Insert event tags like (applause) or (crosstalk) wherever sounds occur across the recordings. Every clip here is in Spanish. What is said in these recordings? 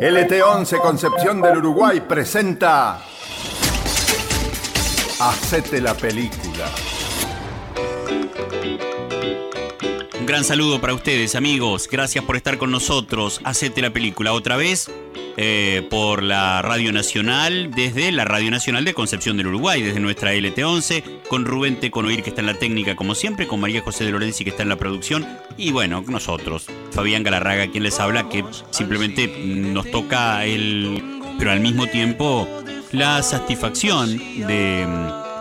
LT11 Concepción del Uruguay presenta Hacete la película. Un gran saludo para ustedes, amigos. Gracias por estar con nosotros. Hacete la película otra vez eh, por la Radio Nacional, desde la Radio Nacional de Concepción del Uruguay, desde nuestra LT11, con Rubén Teconoir, que está en la técnica como siempre, con María José de Lorenzi, que está en la producción, y bueno, nosotros, Fabián Galarraga, quien les habla, que simplemente nos toca el. pero al mismo tiempo la satisfacción de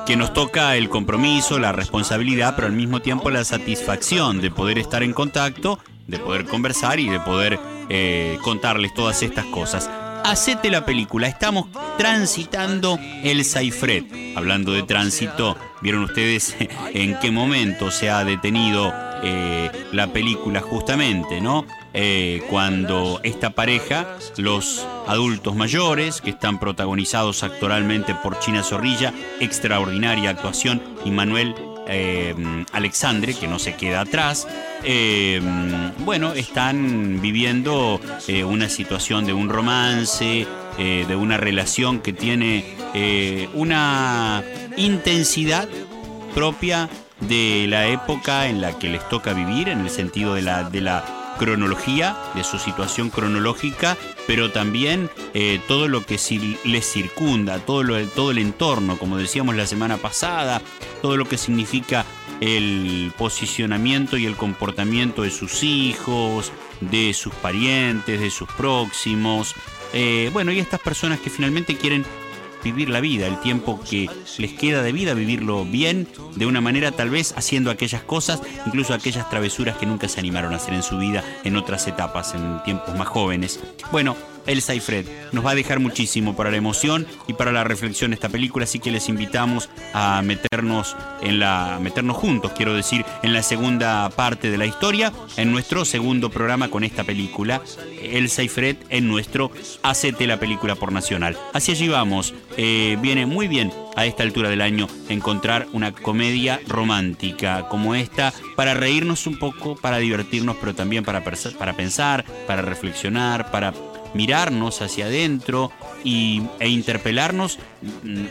que nos toca el compromiso, la responsabilidad, pero al mismo tiempo la satisfacción de poder estar en contacto, de poder conversar y de poder eh, contarles todas estas cosas. Hacete la película, estamos transitando el Saifret. Hablando de tránsito, vieron ustedes (laughs) en qué momento se ha detenido eh, la película justamente, ¿no? Eh, cuando esta pareja, los adultos mayores, que están protagonizados actoralmente por China Zorrilla, extraordinaria actuación, y Manuel eh, Alexandre, que no se queda atrás, bueno, están viviendo una situación de un romance, de una relación que tiene una intensidad propia de la época en la que les toca vivir, en el sentido de la cronología, de su situación cronológica, pero también eh, todo lo que les circunda, todo, lo, todo el entorno, como decíamos la semana pasada, todo lo que significa el posicionamiento y el comportamiento de sus hijos, de sus parientes, de sus próximos. Eh, bueno, y estas personas que finalmente quieren vivir la vida, el tiempo que les queda de vida, vivirlo bien, de una manera tal vez haciendo aquellas cosas, incluso aquellas travesuras que nunca se animaron a hacer en su vida en otras etapas, en tiempos más jóvenes. Bueno, Elsa y Fred. Nos va a dejar muchísimo para la emoción y para la reflexión de esta película, así que les invitamos a meternos en la meternos juntos, quiero decir, en la segunda parte de la historia, en nuestro segundo programa con esta película, Elsa y Fred en nuestro Hacete la película por Nacional. Así allí vamos. Eh, viene muy bien a esta altura del año encontrar una comedia romántica como esta para reírnos un poco, para divertirnos, pero también para, para pensar, para reflexionar, para mirarnos hacia adentro y, e interpelarnos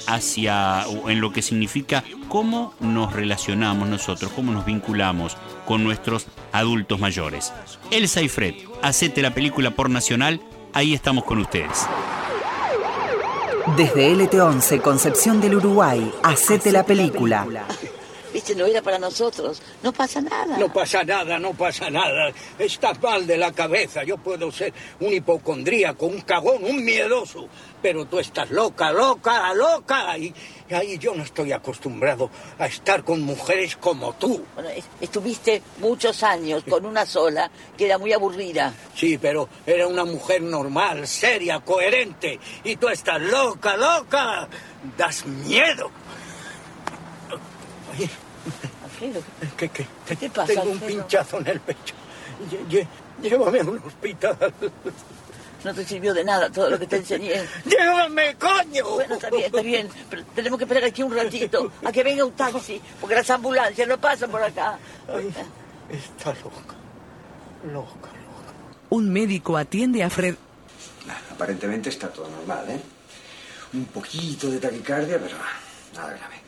hacia en lo que significa cómo nos relacionamos nosotros, cómo nos vinculamos con nuestros adultos mayores. Elsa y Fred, hacete la película por Nacional, ahí estamos con ustedes. Desde LT11, Concepción del Uruguay, hacete la película. Viste, no era para nosotros. No pasa nada. No pasa nada, no pasa nada. Estás mal de la cabeza. Yo puedo ser un hipocondríaco, un cagón, un miedoso. Pero tú estás loca, loca, loca. Y, ahí yo no estoy acostumbrado a estar con mujeres como tú. Bueno, estuviste muchos años con una sola que era muy aburrida. Sí, pero era una mujer normal, seria, coherente. Y tú estás loca, loca. Das miedo. ¿Qué, qué? ¿Qué te pasa? Tengo un pinchazo en el pecho. Llévame a un hospital. No te sirvió de nada todo lo que te enseñé. (laughs) ¡Llévame, coño! Bueno, está bien, está bien. Pero tenemos que esperar aquí un ratito a que venga un taxi, porque las ambulancias no pasan por acá. está loca. Loca, loca. Un médico atiende a Fred. Aparentemente está todo normal, ¿eh? Un poquito de taquicardia, pero nada grave.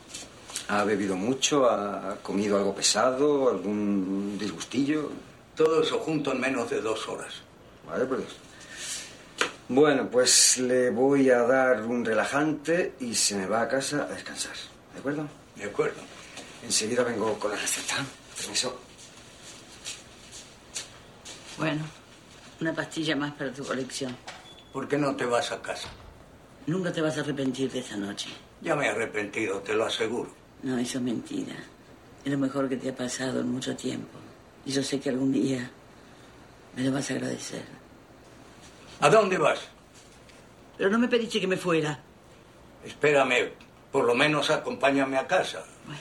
¿Ha bebido mucho? ¿Ha comido algo pesado? ¿Algún disgustillo? Todo eso junto en menos de dos horas. Vale, pues. Bueno, pues le voy a dar un relajante y se me va a casa a descansar. ¿De acuerdo? De acuerdo. Enseguida vengo con la receta. Permiso. Bueno, una pastilla más para tu colección. ¿Por qué no te vas a casa? Nunca te vas a arrepentir de esa noche. Ya me he arrepentido, te lo aseguro. No, eso es mentira. Es lo mejor que te ha pasado en mucho tiempo. Y yo sé que algún día me lo vas a agradecer. ¿A dónde vas? Pero no me pediste que me fuera. Espérame, por lo menos acompáñame a casa. Bueno.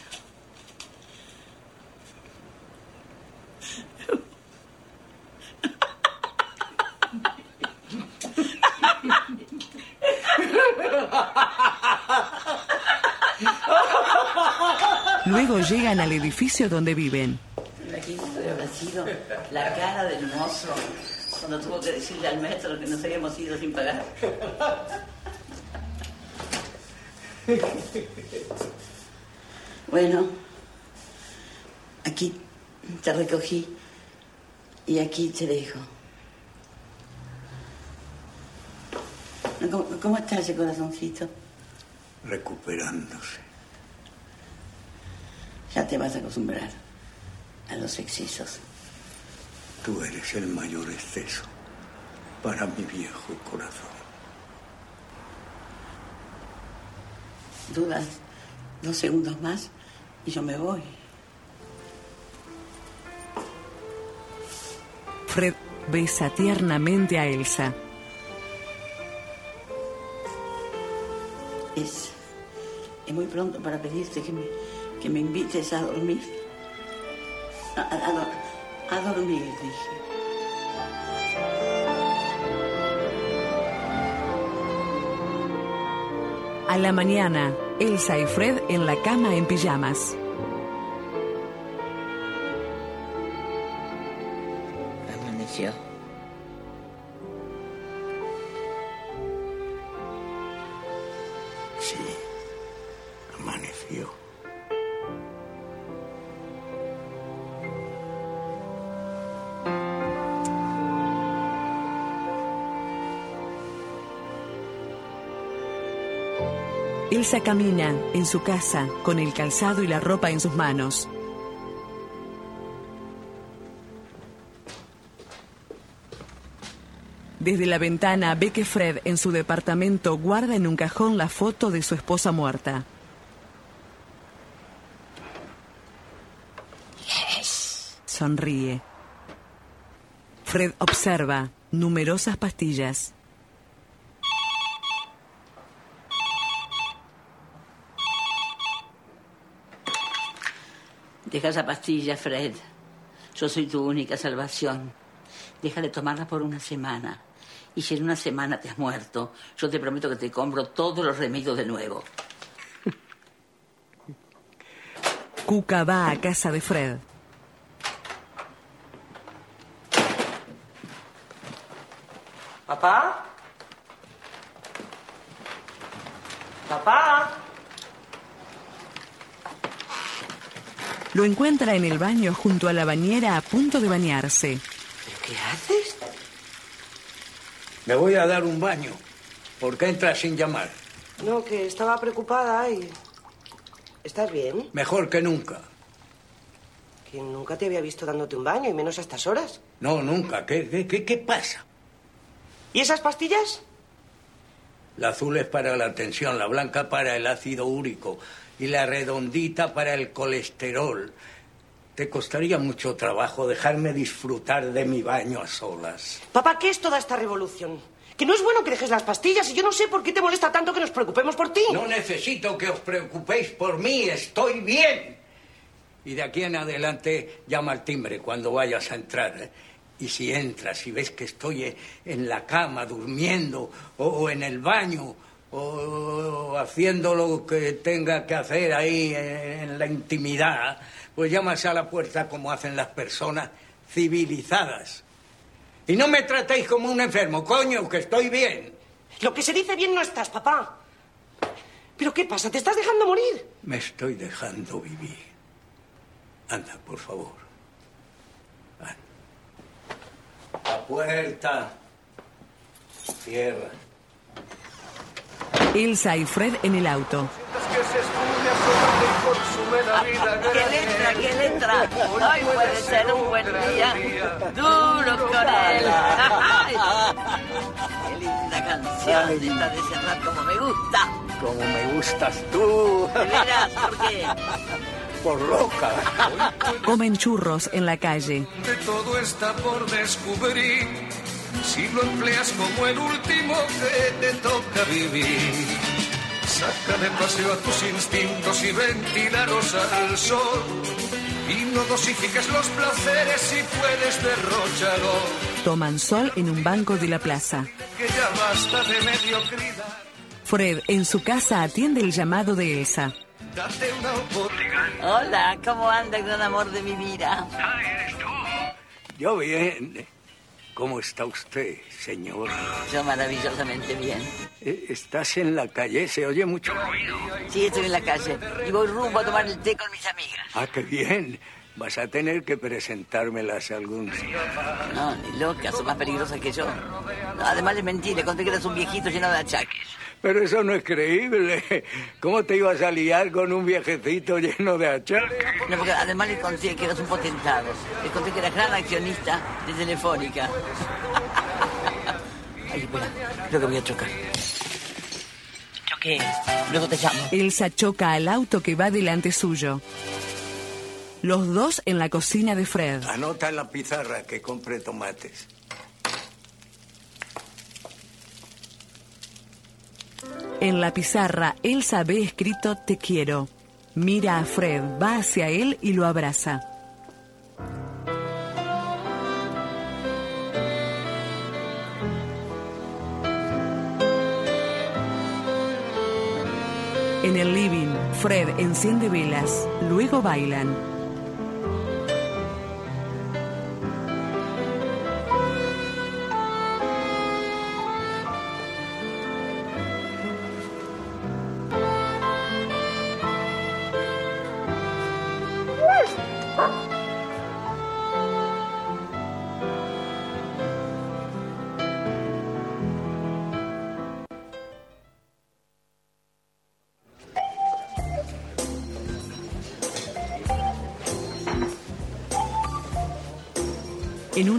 (laughs) Luego llegan al edificio donde viven. Imagínate habrá sido la cara del mozo. cuando tuvo que decirle al maestro que nos habíamos ido sin pagar. Bueno, aquí te recogí y aquí te dejo. ¿Cómo, cómo está ese corazoncito? Recuperándose. Ya te vas a acostumbrar a los excesos. Tú eres el mayor exceso para mi viejo corazón. Dudas dos segundos más y yo me voy. Fred besa tiernamente a Elsa. Es, es muy pronto para pedirte que me, que me invites a dormir. A, a- a dor- a dormir, dije. A la mañana, Elsa y Fred en la cama en pijamas. Elsa camina en su casa con el calzado y la ropa en sus manos. Desde la ventana ve que Fred en su departamento guarda en un cajón la foto de su esposa muerta. Sonríe. Fred observa numerosas pastillas. Deja esa pastilla, Fred. Yo soy tu única salvación. Deja de tomarla por una semana. Y si en una semana te has muerto, yo te prometo que te compro todos los remedios de nuevo. (laughs) Cuca va a casa de Fred. ¿Papá? ¿Papá? Lo encuentra en el baño junto a la bañera a punto de bañarse. ¿Pero qué haces? Me voy a dar un baño. ¿Por qué entras sin llamar? No, que estaba preocupada y... ¿Estás bien? Mejor que nunca. Que nunca te había visto dándote un baño, y menos a estas horas. No, nunca. ¿Qué, qué, qué, qué pasa? ¿Y esas pastillas? La azul es para la tensión, la blanca para el ácido úrico y la redondita para el colesterol. Te costaría mucho trabajo dejarme disfrutar de mi baño a solas. Papá, ¿qué es toda esta revolución? Que no es bueno que dejes las pastillas y yo no sé por qué te molesta tanto que nos preocupemos por ti. No necesito que os preocupéis por mí, estoy bien. Y de aquí en adelante llama al timbre cuando vayas a entrar. ¿eh? Y si entras y ves que estoy en la cama durmiendo o en el baño o haciendo lo que tenga que hacer ahí en, la intimidad, pues llamas a la puerta como hacen las personas civilizadas. Y no me tratéis como un enfermo, coño, que estoy bien. Lo que se dice bien no estás, papá. ¿Pero qué pasa? ¿Te estás dejando morir? Me estoy dejando vivir. Anda, por favor. Anda. La puerta. Cierra. Elsa y Fred en el auto. ¡Qué letra, qué letra! Hoy puede ser un buen día. Duro con él. Ay, ¡Qué linda canción! Esta de cerrar como me gusta. Como me gustas tú. ¿De veras? ¿Por qué? Por loca. Comen churros en la calle. De todo está por descubrir. Si lo empleas como el último que te toca vivir. Saca de paseo a tus instintos y ventilaros al sol. Y no dosifiques los placeres si puedes derrocharlo. Toman sol en un banco de la plaza. Que ya basta de mediocridad. Fred en su casa atiende el llamado de Elsa. Date una oportunidad. Hola, ¿cómo anda, gran amor de mi vida? Yo bien. ¿Cómo está usted, señor? Yo maravillosamente bien. Eh, Estás en la calle, se oye mucho ruido. Sí, estoy en la calle y voy rumbo a tomar el té con mis amigas. Ah, qué bien. Vas a tener que presentármelas algún día. No, ni loca, son más peligrosas que yo. No, además les mentí, le conté que eras un viejito lleno de achaques. Pero eso no es creíble. (laughs) ¿Cómo te ibas a liar con un viejecito lleno de achaques? No, porque además les conté que eras un potentado. Les conté que eras gran accionista de Telefónica. (laughs) Ay, espera, creo que voy a chocar. Choqué, luego te llamo. Elsa choca al auto que va delante suyo. Los dos en la cocina de Fred. Anota en la pizarra que compre tomates. En la pizarra, Elsa ve escrito Te quiero. Mira a Fred, va hacia él y lo abraza. En el living, Fred enciende velas, luego bailan.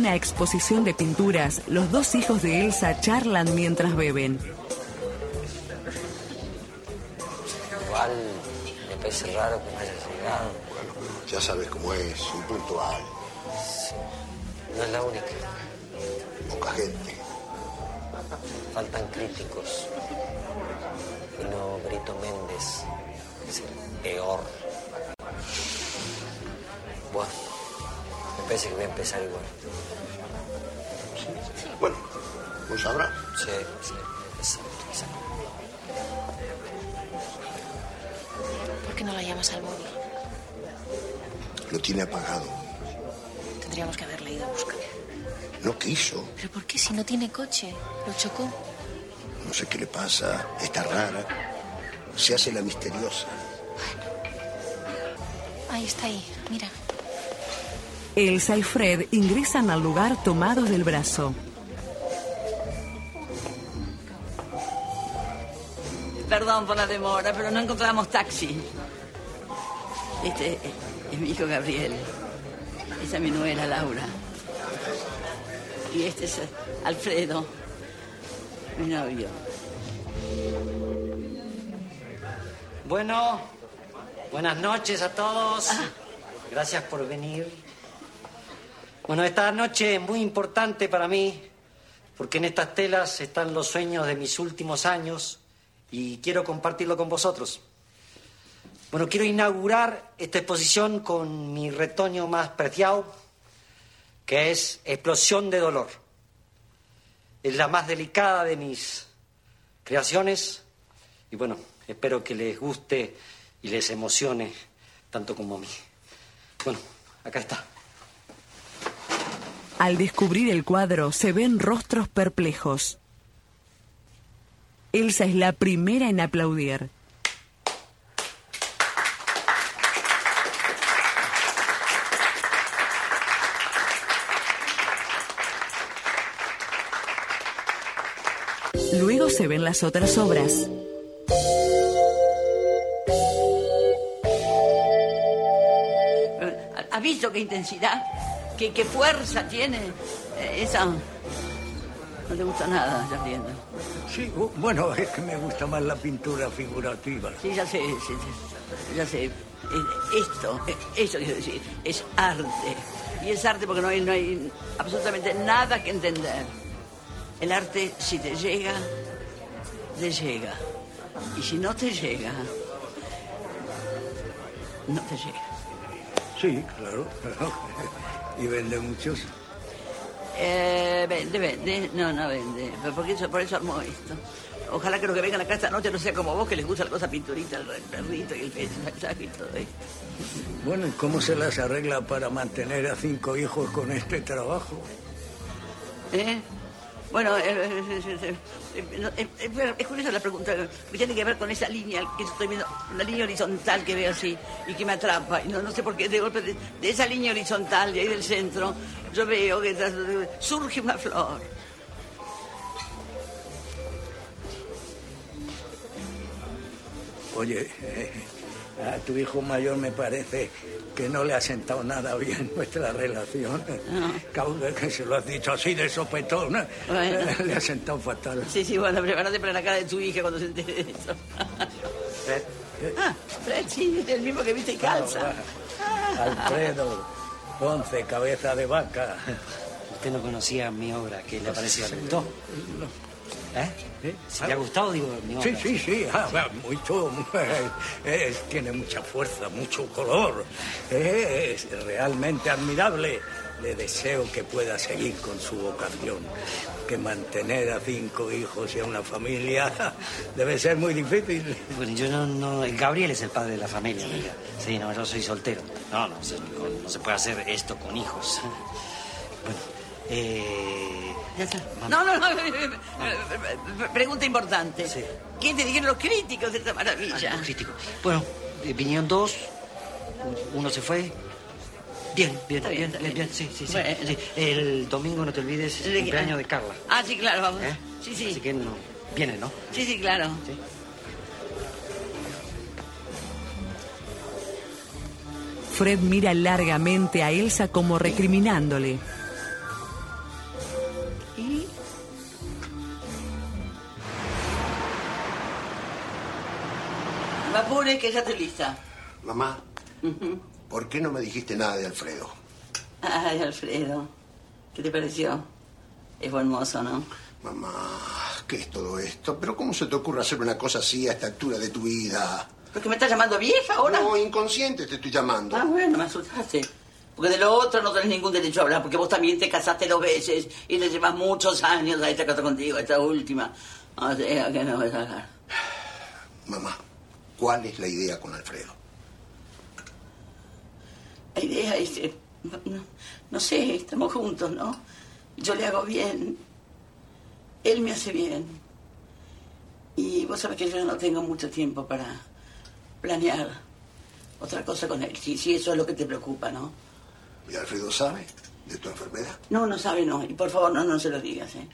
Una exposición de pinturas, los dos hijos de Elsa charlan mientras beben. Igual me parece raro que no haya llegado. Ya sabes cómo es, impuntual, No es la única. Empezar igual. Bueno, pues sabrás. Sí, sí, voy a empezar, empezar. ¿Por qué no la llamas al móvil? Lo tiene apagado. Tendríamos que haberle ido a buscar. No quiso. ¿Pero por qué si no tiene coche? ¿Lo chocó? No sé qué le pasa. Está rara. Se hace la misteriosa. Ahí está ahí, mira. Elsa y Fred ingresan al lugar tomados del brazo. Perdón por la demora, pero no encontramos taxi. Este es, mi hijo Gabriel. Esa es mi nuera Laura. Y este es Alfredo, mi novio. Bueno, buenas noches a todos. Gracias por venir. Bueno, esta noche es muy importante para mí porque en estas telas están los sueños de mis últimos años y quiero compartirlo con vosotros. Bueno, quiero inaugurar esta exposición con mi retoño más preciado, que es Explosión de Dolor. Es la más delicada de mis creaciones y bueno, espero que les guste y les emocione tanto como a mí. Bueno, acá está. Al descubrir el cuadro, se ven rostros perplejos. Elsa es la primera en aplaudir. Luego se ven las otras obras. ¿Has visto qué intensidad? ¿Qué, qué fuerza tiene? Eh, Esa. No te gusta nada, ya viendo. Sí, bu- bueno, es que me gusta más la pintura figurativa. Sí, ya sé, sí, sí, ya sé. Eh, Esto, eh, esto quiero decir, es arte. Y es arte porque no hay, no hay absolutamente nada que entender. El arte, si te llega, te llega. Y si no te llega, no te llega. Sí, claro. Y vende muchos. Eh, vende, vende. No, no vende. Pero por eso, por eso armó esto. Ojalá que los que vengan acá esta noche no sea como vos, que les gusta la cosa pinturita, el perrito y el paisaje y todo esto. Bueno, ¿y cómo se las arregla para mantener a cinco hijos con este trabajo? ¿Eh? Bueno, eh, eh, eh, eh, es curiosa la pregunta, que tiene que ver con esa línea que estoy viendo, una línea horizontal que veo así y que me atrapa. No, no sé por qué, de golpe, de, de esa línea horizontal, de ahí del centro, yo veo que surge una flor. Oye, eh, a tu hijo mayor me parece que no le ha sentado nada bien (laughs) nuestra relación. Causa que se lo has dicho así de sopetón. Bueno. (laughs) Le ha sentado fatal. Sí, sí, bueno, prepárate para la cara de tu hija cuando se entere de eso. Ah, Fred, sí, el mismo que viste y calza. Alfredo, Ponce, cabeza de vaca. Usted no conocía mi obra, ¿qué le parecía? ¿Le gustó? ¿Eh? Si le ha gustado, digo, mi. Sí, sí, sí, ah, mucho, (laughs) eh, tiene mucha fuerza, mucho color, eh, es realmente admirable. Le deseo que pueda seguir con su vocación, que mantener a cinco hijos y a una familia (laughs) debe ser muy difícil. Bueno, yo no, no... el Gabriel es el padre de la familia, amiga. Sí, no, yo soy soltero. No, no, con- no se puede hacer esto con hijos. (laughs) Bueno, eh... No, no, no. Pregunta importante. ¿Quién te dijeron los críticos de esta maravilla? Los críticos. Bueno, eh, vinieron dos, uno se fue. Bien, bien, Está bien, bien, está bien, bien. bien, sí, sí, sí, Bueno. sí. El domingo no te olvides el ¿De qué? cumpleaños de Carla. Ah, sí, claro, vamos. ¿eh? Sí, sí. Así que no, viene, ¿no? Sí, sí, claro. Fred mira largamente a Elsa como recriminándole. Apures que ya estoy lista. Mamá, ¿por qué no me dijiste nada de Alfredo? Ay, Alfredo. ¿Qué te pareció? Es buen mozo, ¿no? Mamá, ¿qué es todo esto? ¿Pero cómo se te ocurre hacer una cosa así a esta altura de tu vida? ¿Por qué me estás llamando vieja ahora? No, inconsciente te estoy llamando. Ah, bueno, me asustaste. Porque de lo otro no tenés ningún derecho a hablar, porque vos también te casaste dos veces y le llevas muchos años a esta casa contigo, a esta última. O sea, que no vas a hablar. Mamá, ¿cuál es la idea con Alfredo? La idea es, no, no- no sé, estamos juntos, ¿no? Yo le hago bien, él me hace bien. Y vos sabés que yo no tengo mucho tiempo para planear otra cosa con él, si, si eso es lo que te preocupa, ¿no? ¿Y Alfredo sabe de tu enfermedad? No, no sabe, no. Y por favor, no, no se lo digas, ¿eh?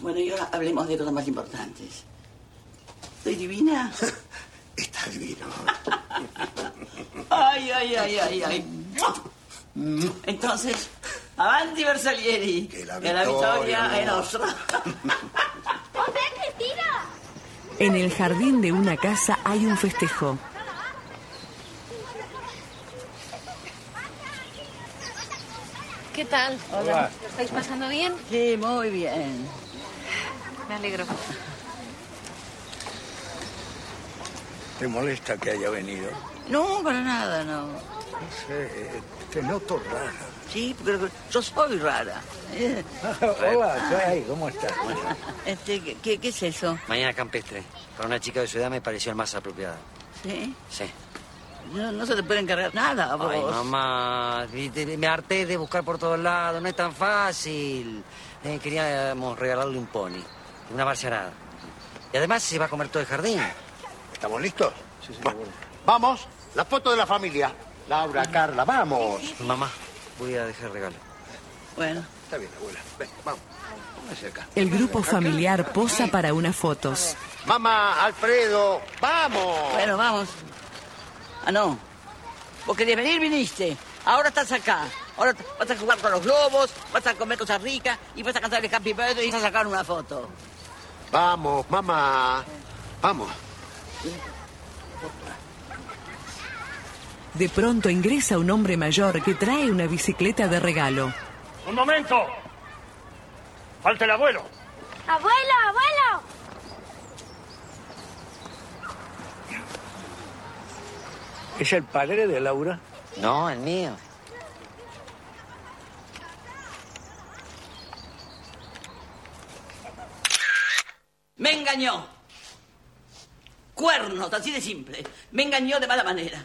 Bueno, y ahora hablemos de cosas más importantes. ¿Estoy divina? (laughs) Está divino. Ay, ay, ay, ay, ay. Entonces, avanti Versalieri. Que la victoria è nostra. En el jardín de una casa hay un festejo. ¿Qué tal? Hola. ¿Lo estáis pasando bien? Sí, muy bien. Me alegro. ¿Te molesta que haya venido? No, para nada, no. No sé, te noto rara. Sí, porque yo soy rara. Eh, (laughs) Hola. ¿Cómo estás? Este, ¿qué- ¿qué, qué es eso? Mañana campestre. Para una chica de su edad me pareció el más apropiado. ¿Sí? Sí. No, no se te puede encargar nada, vos. Ay, mamá, me harté de buscar por todos lados, no es tan fácil. Eh, queríamos regalarle un pony, una barciarada. Y además se va a comer todo el jardín. ¿Estamos listos? Va- Vamos, la foto de la familia. Laura, Carla, vamos. Mamá, voy a dejar regalo. Bueno. Está bien, abuela. Ven, vamos. Acá. El grupo familiar posa para unas fotos. Mamá, Alfredo, vamos. Bueno, vamos. Ah, no. Vos querías venir, viniste. Ahora estás acá. Ahora vas a jugar con los globos, vas a comer cosas ricas y vas a cantar el Happy Birthday y vas a sacar una foto. Vamos, mamá. Vamos. De pronto ingresa un hombre mayor que trae una bicicleta de regalo. Un momento. Falta el abuelo. ¡Abuelo, abuelo! ¿Es el padre de Laura? No, el mío. Me engañó. Cuernos, así de simple. Me engañó de mala manera.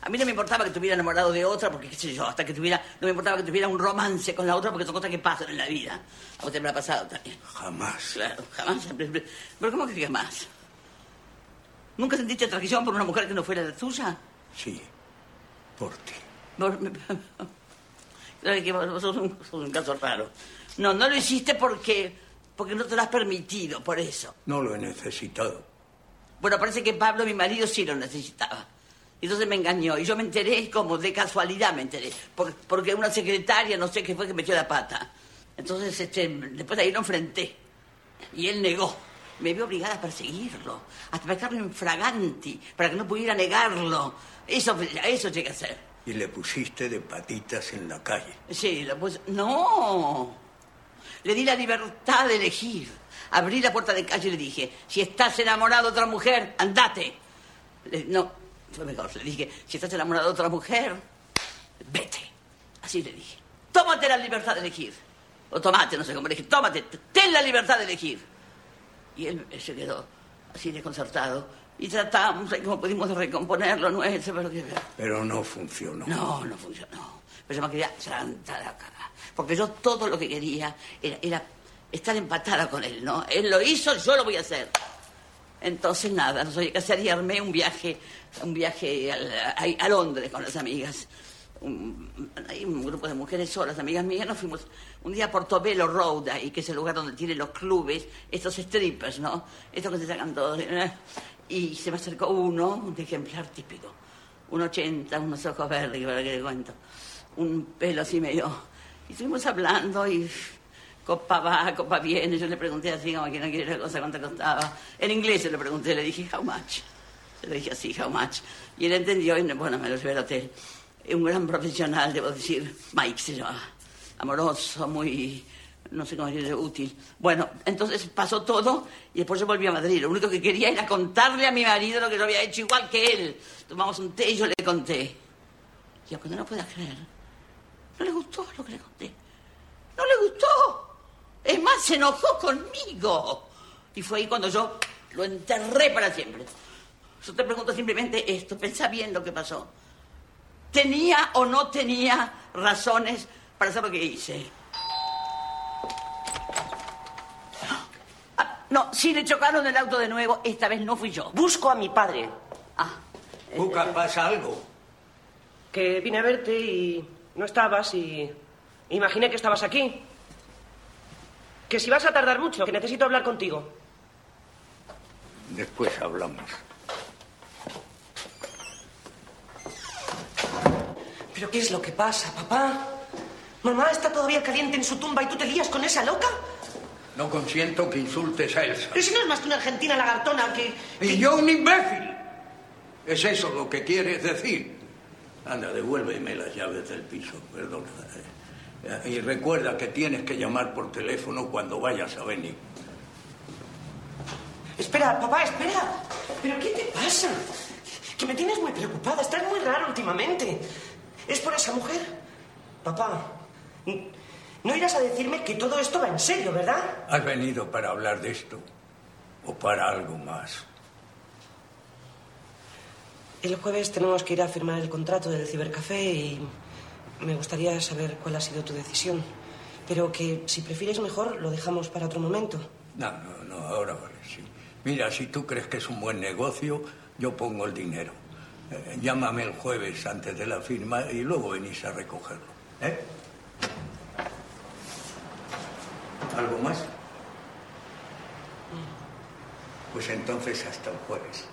A mí no me importaba que estuviera enamorado de otra, porque qué sé yo, hasta que tuviera, no me importaba que tuviera un romance con la otra, porque son cosas que pasan en la vida. A usted me ha pasado también. Jamás. Claro, jamás. Pero ¿cómo que jamás? ¿Nunca sentiste atracción por una mujer que no fuera la tuya? Sí, por ti. Por- Claro que vos sos un, sos un caso raro. No, no lo hiciste porque, porque no te lo has permitido, por eso. No lo he necesitado. Bueno, parece que Pablo, mi marido, sí lo necesitaba. Y entonces me engañó. Y yo me enteré como de casualidad me enteré. Por- porque una secretaria, no sé qué fue, que metió la pata. Entonces, este, después de ahí lo enfrenté. Y él negó. Me vio obligada a perseguirlo. Hasta pecarlo en fraganti, para que no pudiera negarlo. Eso, eso llegué a hacer. Y le pusiste de patitas en la calle. Sí, lo puse. No. Le di la libertad de elegir. Abrí la puerta de calle y le dije: Si estás enamorado de otra mujer, andate. Le- no, fue mejor. Le dije: Si estás enamorado de otra mujer, vete. Así le dije: Tómate la libertad de elegir. O tomate, no sé cómo le dije: Tómate, ten la libertad de elegir. Y él se quedó así desconcertado. Y tratamos, como pudimos, de recomponerlo nuestro, pero. Pero no funcionó. No, no funcionó. Pero yo me quería santa la cara. Porque yo todo lo que quería era, era estar empatada con él, ¿no? Él lo hizo, yo lo voy a hacer. Entonces, nada, no sabía qué hacer y armé un viaje, un viaje al- a, a Londres con las amigas. Un, hay un grupo de mujeres solas, amigas mías, nos fuimos un día a Portobello Road, ahí, que es el lugar donde tienen los clubes, estos strippers, ¿no? Estos que se sacan todos. Y se me acercó uno, un ejemplar típico, un 80, unos ojos verdes, que para qué le cuento, un pelo así medio... Y estuvimos hablando y copa va, copa viene. Yo le pregunté así, como que no quiere la cosa, cuánto costaba. En inglés se le pregunté, le dije, how much. Se lo dije así, how much. Y él entendió y, bueno, me lo llevé al hotel. Un gran profesional, debo decir, Mike se llama. Amoroso, muy, no sé cómo decirle, útil. Bueno, entonces pasó todo y después yo volví a Madrid. Lo único que quería era contarle a mi marido lo que yo había hecho igual que él. Tomamos un té y yo le conté. Y aunque no lo puedas creer, no le gustó lo que le conté. No le gustó. Es más, se enojó conmigo. Y fue ahí cuando yo lo enterré para siempre. Yo te pregunto simplemente esto, pensá bien lo que pasó. ¿Tenía o no tenía razones para hacer lo que hice? Ah, no, si le chocaron el auto de nuevo, esta vez no fui yo. Busco a mi padre. Ah. Cuca, ¿pasa algo? Que vine a verte y no estabas y imaginé que estabas aquí. Que si vas a tardar mucho, que necesito hablar contigo. Después hablamos. ¿Pero qué es lo que pasa, papá? ¿Mamá está todavía caliente en su tumba y tú te lías con esa loca? No consiento que insultes a Elsa. Pero si no es más que una argentina lagartona que... Y yo un imbécil. ¿Es eso lo que quieres decir? Anda, devuélveme las llaves del piso, perdona. Y recuerda que tienes que llamar por teléfono cuando vayas a venir. Espera, papá, espera. ¿Pero qué te pasa? Que me tienes muy preocupada. Estás muy raro últimamente. ¿Es por esa mujer? Papá, no irás a decirme que todo esto va en serio, ¿verdad? ¿Has venido para hablar de esto? ¿O para algo más? El jueves tenemos que ir a firmar el contrato del cibercafé y me gustaría saber cuál ha sido tu decisión. Pero que si prefieres mejor lo dejamos para otro momento. No, no, no, ahora vale, sí. Mira, si tú crees que es un buen negocio, yo pongo el dinero. Eh, llámame el jueves antes de la firma y luego venís a recogerlo. ¿Eh? ¿Algo más? Pues entonces hasta el jueves.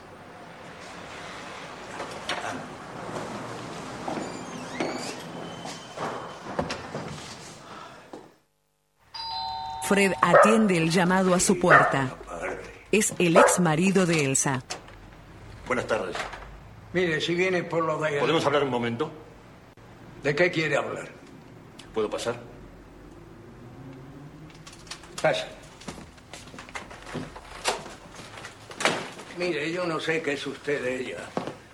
Fred atiende el llamado a su puerta. Es el ex marido de Elsa. Buenas tardes. Mire, si viene por lo de... ¿Podemos hablar un momento? ¿De qué quiere hablar? ¿Puedo pasar? Pasa. Mire, yo no sé qué es usted de ella.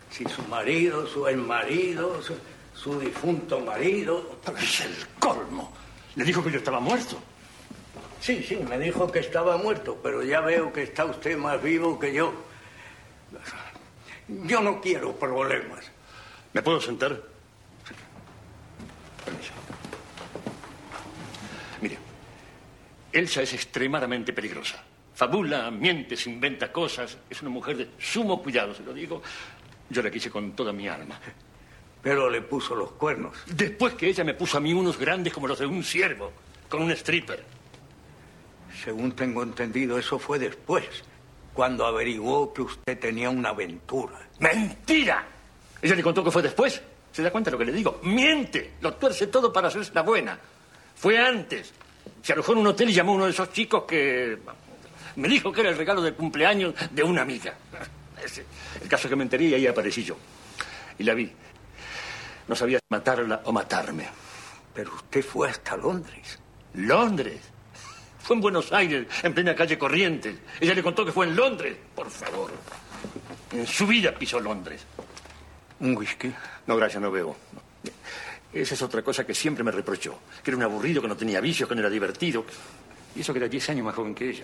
Si su marido, su exmarido, su, su difunto marido. Pero es el colmo. Le dijo que yo estaba muerto. Sí, sí, me dijo que estaba muerto, pero ya veo que está usted más vivo que yo. Yo no quiero problemas. ¿Me puedo sentar? Permiso. Mire, Elsa es extremadamente peligrosa. Fabula, miente, se inventa cosas. Es una mujer de sumo cuidado, se lo digo. Yo la quise con toda mi alma. Pero le puso los cuernos. Después que ella me puso a mí unos grandes como los de un ciervo, con un stripper. Según tengo entendido, eso fue después, cuando averiguó que usted tenía una aventura. ¡Mentira! Ella le contó que fue después. ¿Se da cuenta de lo que le digo? Miente. Lo tuerce todo para hacerse la buena. Fue antes. Se alojó en un hotel y llamó a uno de esos chicos que... Me dijo que era el regalo de cumpleaños de una amiga. El caso es que me enteré y ahí aparecí yo. Y la vi. No sabía matarla o matarme. Pero usted fue hasta Londres. ¿Londres? Fue en Buenos Aires, en plena calle Corrientes. Ella le contó que fue en Londres. Por favor. En su vida pisó Londres. ¿Un whisky? No, gracias, no bebo. Esa es otra cosa que siempre me reprochó. Que era un aburrido, que no tenía vicios, que no era divertido. Y eso que era 10 años más joven que ella.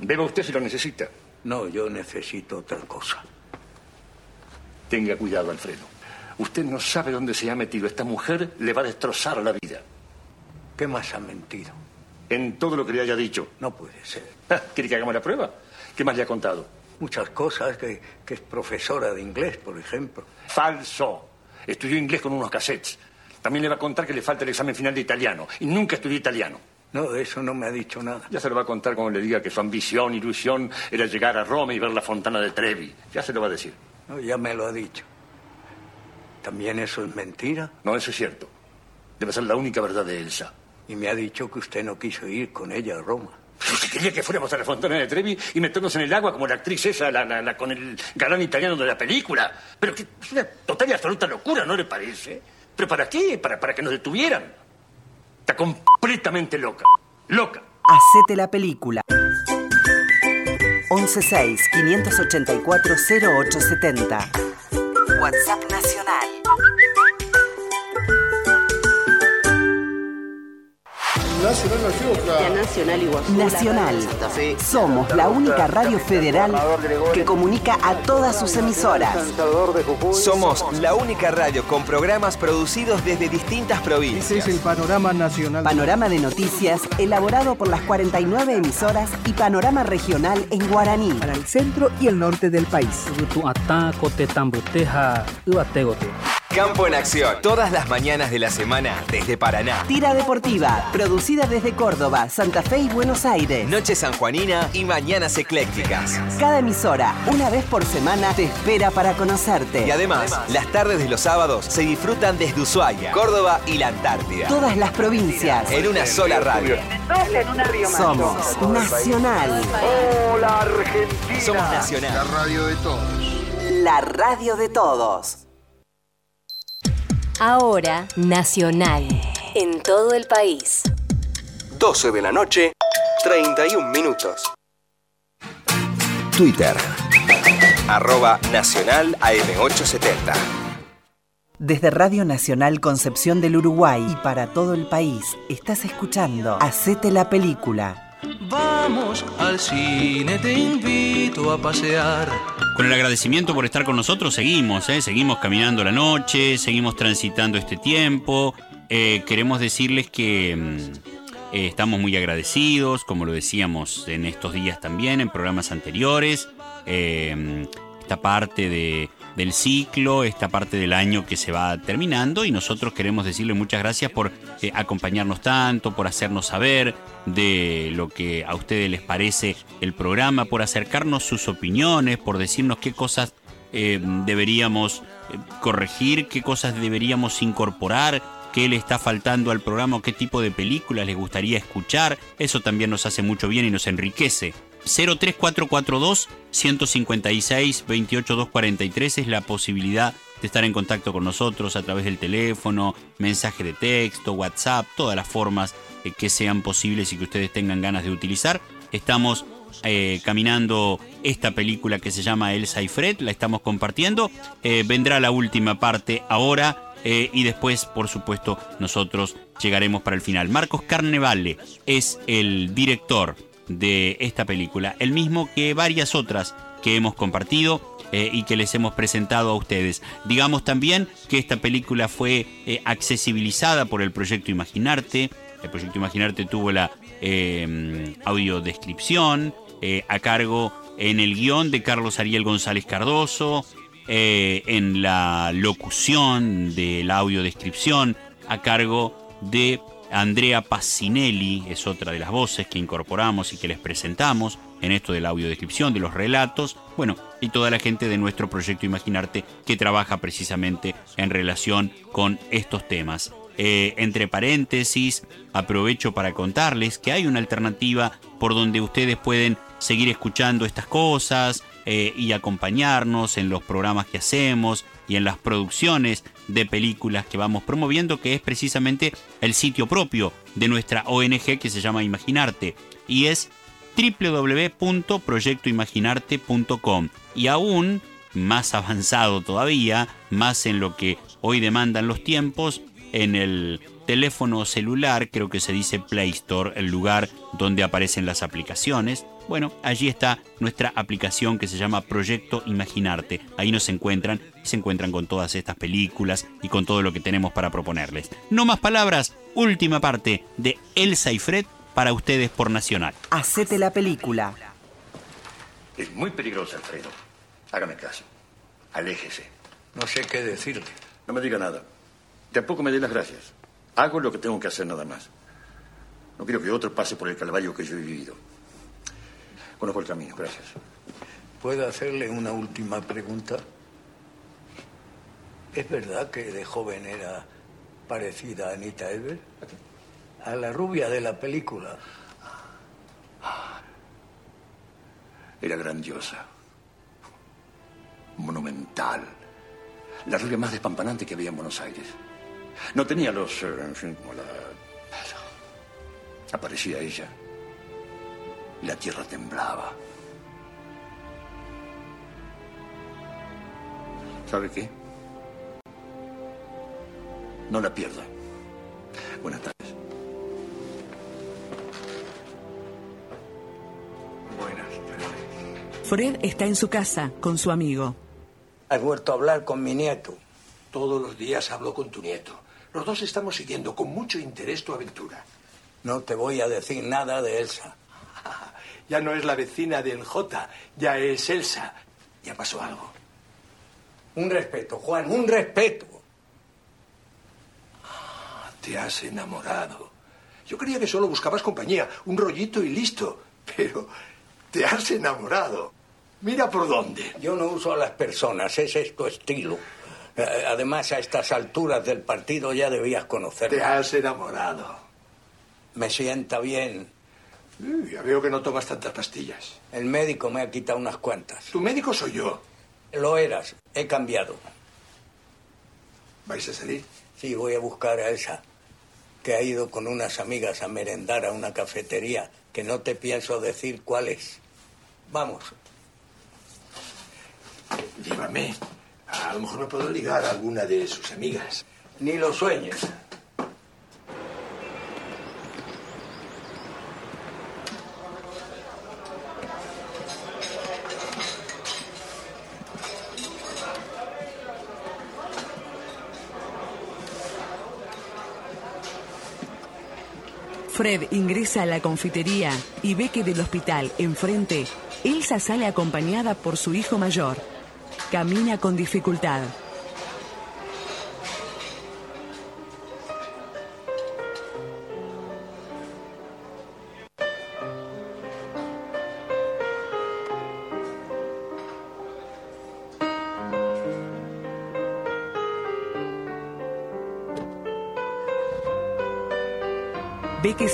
Beba usted si lo necesita. No, yo necesito otra cosa. Tenga cuidado, Alfredo. Usted no sabe dónde se ha metido. Esta mujer le va a destrozar la vida. ¿Qué más ha mentido? En todo lo que le haya dicho. No puede ser. Ah, ¿Quiere que hagamos la prueba? ¿Qué más le ha contado? Muchas cosas, que, que es profesora de inglés, por ejemplo. Falso. Estudió inglés con unos cassettes. También le va a contar que le falta el examen final de italiano. Y nunca estudió italiano. No, de eso no me ha dicho nada. Ya se lo va a contar cuando le diga que su ambición, ilusión, era llegar a Roma y ver la fontana de Trevi. Ya se lo va a decir. No, ya me lo ha dicho. ¿También eso es mentira? No, eso es cierto. Debe ser la única verdad de Elsa. Y me ha dicho que usted no quiso ir con ella a Roma. Pero si quería que fuéramos a la fontana de Trevi y meternos en el agua como la actriz esa, la, la- la- con el galán italiano de la película. Pero que es una total y absoluta locura, ¿no le parece? ¿Pero para qué? Para, para que nos detuvieran. Está completamente loca. Loca. Hacete la película. 116-584-0870. WhatsApp Nacional. Nacional Nacional Nacional. Somos la única radio federal que comunica a todas sus emisoras. Somos la única radio con programas producidos desde distintas provincias. Ese es el panorama nacional. Panorama de noticias elaborado por las 49 emisoras y panorama regional en guaraní. Para el centro y el norte del país. Campo en acción, todas las mañanas de la semana desde Paraná. Tira Deportiva, producida desde Córdoba, Santa Fe y Buenos Aires. Noche sanjuanina y mañanas eclécticas. Cada emisora, una vez por semana, te espera para conocerte. Y además, las tardes de los sábados se disfrutan desde Ushuaia, Córdoba y la Antártida. Todas las provincias. En una sola radio. Somos Nacional. Hola Argentina. Somos Nacional. La radio de todos. La radio de todos. Ahora Nacional. En todo el país. 12 de la noche, 31 minutos. Twitter. Arroba Nacional AM870. Desde Radio Nacional Concepción del Uruguay y para todo el país, estás escuchando Hacete la película. Vamos al cine, te invito a pasear. Con el agradecimiento por estar con nosotros, seguimos, ¿eh? seguimos caminando la noche, seguimos transitando este tiempo. Eh, queremos decirles que mm, eh, estamos muy agradecidos, como lo decíamos en estos días también, en programas anteriores. Eh, esta parte de, del ciclo, esta parte del año que se va terminando y nosotros queremos decirle muchas gracias por eh, acompañarnos tanto, por hacernos saber de lo que a ustedes les parece el programa, por acercarnos sus opiniones, por decirnos qué cosas eh, deberíamos eh, corregir, qué cosas deberíamos incorporar, qué le está faltando al programa qué tipo de películas les gustaría escuchar. Eso también nos hace mucho bien y nos enriquece. 03442 156 28243 es la posibilidad de estar en contacto con nosotros a través del teléfono, mensaje de texto, WhatsApp, todas las formas eh, que sean posibles y que ustedes tengan ganas de utilizar. Estamos eh, caminando esta película que se llama Elsa y Fred, la estamos compartiendo. Eh, vendrá la última parte ahora y después, por supuesto, nosotros llegaremos para el final. Marcos Carnevale es el director de esta película, el mismo que varias otras que hemos compartido eh, y que les hemos presentado a ustedes. Digamos también que esta película fue eh, accesibilizada por el proyecto Imaginarte. El proyecto Imaginarte tuvo la eh, audiodescripción a cargo en el guion de Carlos Ariel González Cardoso, en la locución de la audiodescripción a cargo de Andrea Passinelli, es otra de las voces que incorporamos y que les presentamos en esto de la audiodescripción, de los relatos, bueno, y toda la gente de nuestro proyecto Imaginarte que trabaja precisamente en relación con estos temas. Eh, entre paréntesis, aprovecho para contarles que hay una alternativa por donde ustedes pueden seguir escuchando estas cosas eh, y acompañarnos en los programas que hacemos y en las producciones de películas que vamos promoviendo, que es precisamente el sitio propio de nuestra ONG que se llama Imaginarte y es www.proyectoimaginarte.com y aún más avanzado todavía, más en lo que hoy demandan los tiempos, en el teléfono celular, creo que se dice Play Store, el lugar donde aparecen las aplicaciones. Bueno, allí está nuestra aplicación que se llama Proyecto Imaginarte. Ahí nos encuentran, se encuentran con todas estas películas y con todo lo que tenemos para proponerles. No más palabras, última parte de Elsa y Fred para ustedes por Nacional. Hacete la película. Es muy peligroso, Alfredo. Hágame caso. Aléjese. No sé qué decirle. No me diga nada. Tampoco me dé las gracias. Hago lo que tengo que hacer nada más. No quiero que otro pase por el calvario que yo he vivido. Conozco el camino, gracias. ¿Puedo hacerle una última pregunta? ¿Es verdad que de joven era parecida a Anita Ever? A la rubia de la película. Era grandiosa. Monumental. La rubia más despampanante que había en Buenos Aires. No tenía los... eh, en fin, como la... Aparecía ella. Y la tierra temblaba. ¿Sabe qué? No la pierda. Buenas tardes. Fred está en su casa con su amigo. ¿Has vuelto a hablar con mi nieto? Todos los días hablo con tu nieto. Los dos estamos siguiendo con mucho interés tu aventura. No te voy a decir nada de Elsa. Ya no es la vecina del J, ya es Elsa. Ya pasó algo. Un respeto, Juan, un respeto. Te has enamorado. Yo creía que solo buscabas compañía, un rollito y listo. Pero te has enamorado. Mira por dónde. Yo no uso a las personas, ese es tu estilo. Eh, Además, a estas alturas del partido ya debías conocerme. Te has enamorado. Me sienta bien. Mm, Ya veo que no tomas tantas pastillas. El médico me ha quitado unas cuantas. Tu médico soy yo. Lo eras, he cambiado. ¿Vais a salir? Sí, voy a buscar a esa que ha ido con unas amigas a merendar a una cafetería que no te pienso decir cuál es. Vamos. Llévame. A lo mejor me puedo ligar a alguna de sus amigas. Ni lo sueñes. Fred ingresa a la confitería y ve que del hospital enfrente, Elsa sale acompañada por su hijo mayor. Camina con dificultad.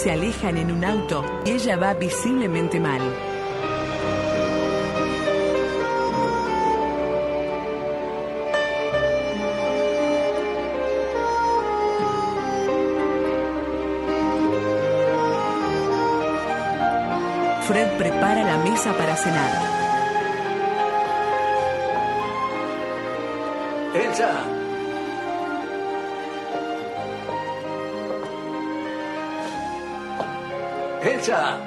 Se alejan en un auto y ella va visiblemente mal. Fred prepara la mesa para cenar. Elsa.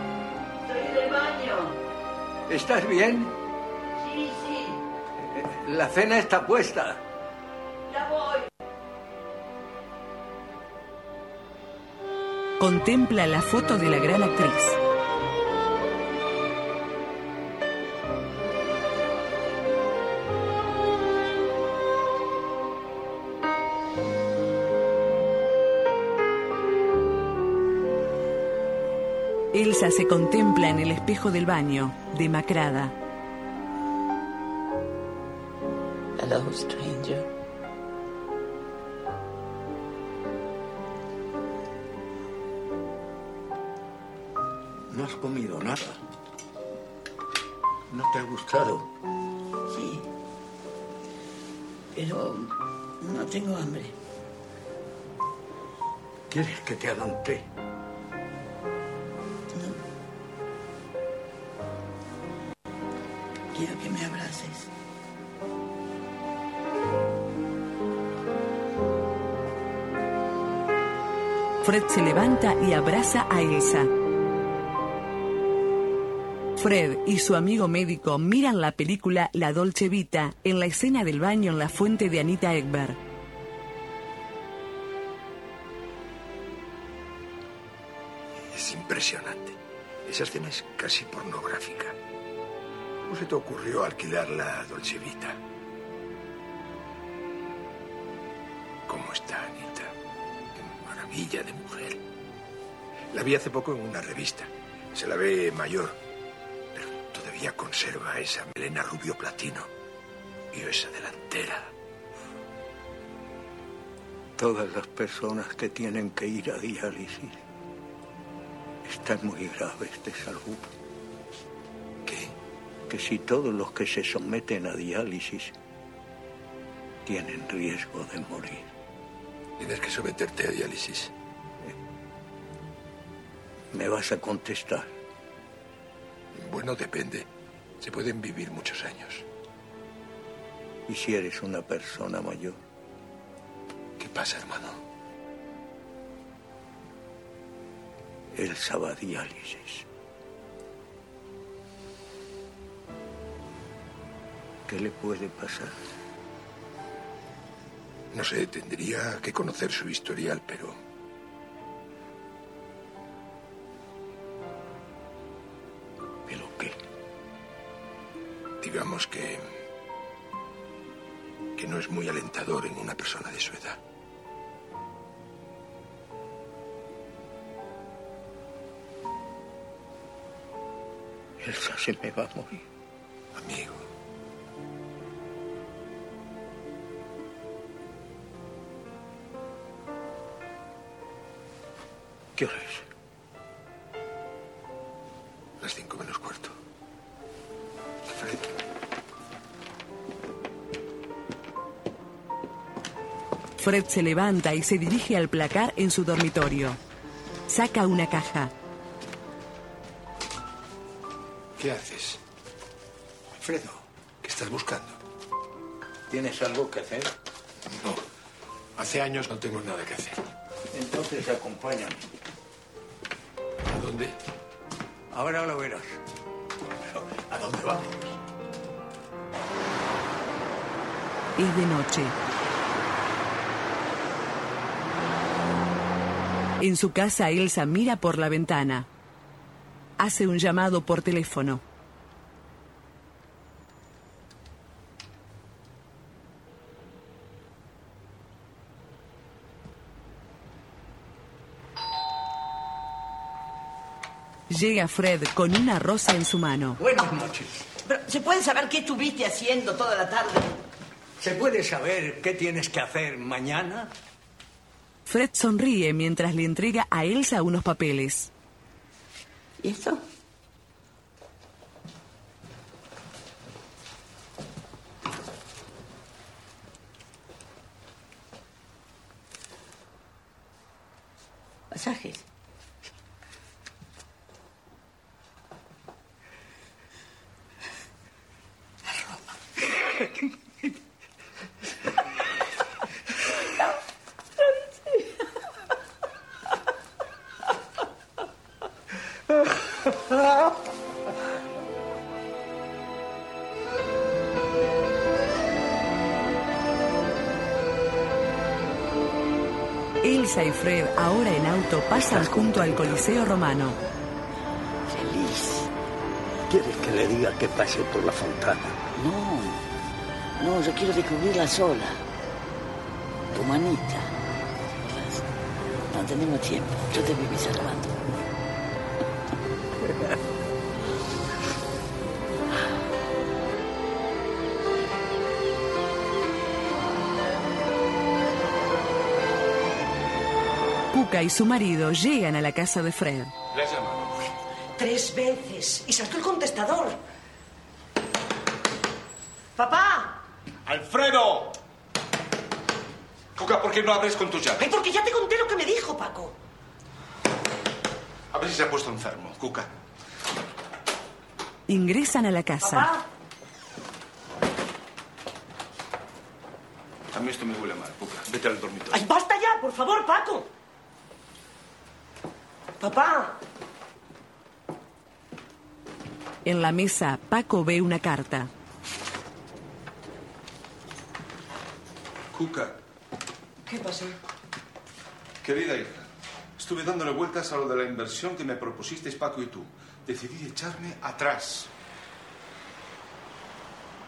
¿Estás bien? Sí, sí, La cena está puesta. ya voy. Contempla la foto de la gran actriz. Se contempla en el espejo del baño, demacrada. Hello, stranger. No has comido nada. ¿No te ha gustado? Sí. Pero no tengo hambre. ¿Quieres que te haga un té? Quiero que me abraces. Fred se levanta y abraza a Elsa. Fred y su amigo médico miran la película La Dolce Vita en la escena del baño en la fuente de Anita Ekberg. Es impresionante. Esa escena es casi pornográfica. ¿Cómo se te ocurrió alquilar la Dolce Vita? ¿Cómo está, Anita? Qué maravilla de mujer. La vi hace poco en una revista. Se la ve mayor, pero todavía conserva esa melena rubio platino y esa delantera. Todas las personas que tienen que ir a diálisis están muy graves de salud. Que si todos los que se someten a diálisis tienen riesgo de morir. Tienes que someterte a diálisis. ¿Me vas a contestar? Bueno, depende. Se pueden vivir muchos años. ¿Y si eres una persona mayor? ¿Qué pasa, hermano? Elsa va ¿Qué le puede pasar? No sé, tendría que conocer su historial, pero... ¿Pero qué? Digamos que... que no es muy alentador en una persona de su edad. Elsa se me va a morir. Amigo. Fred se levanta y se dirige al placar en su dormitorio. Saca una caja. ¿Qué haces? Alfredo, ¿qué estás buscando? ¿Tienes algo que hacer? No. Hace años no tengo nada que hacer. Entonces acompáñame. ¿A dónde? Ahora lo verás. ¿A dónde vamos? Es de noche. En su casa, Elsa mira por la ventana. Hace un llamado por teléfono. Llega Fred con una rosa en su mano. Buenas noches. Pero, ¿Se puede saber qué estuviste haciendo toda la tarde? ¿Se puede saber qué tienes que hacer mañana? Fred sonríe mientras le entrega a Elsa unos papeles. ¿Y esto? Pasajes. (laughs) Elsa y Fred, ahora en auto, pasan junto al Coliseo Romano. Feliz. ¿Quieres que le diga que pase por la fontana? No, no, yo quiero descubrirla sola. Tu manita. No tenemos tiempo. Yo te voy salvando. Cuca y su marido llegan a la casa de Fred. Le has llamado. Tres veces. Y saltó el contestador. ¡Papá! ¡Alfredo! Cuca, ¿por qué no abres con tu llave? Ay, porque ya te conté lo que me dijo, Paco. A ver si se ha puesto enfermo, Cuca. Ingresan a la casa. Papá. A mí esto me huele mal, Cuca. Vete al dormitorio. ¡Ay, basta ya! Por favor, Paco. Papá. En la mesa, Paco ve una carta. Cuca, ¿Qué pasa? querida hija, estuve dándole vueltas a lo de la inversión que me propusisteis Paco y tú. Decidí echarme atrás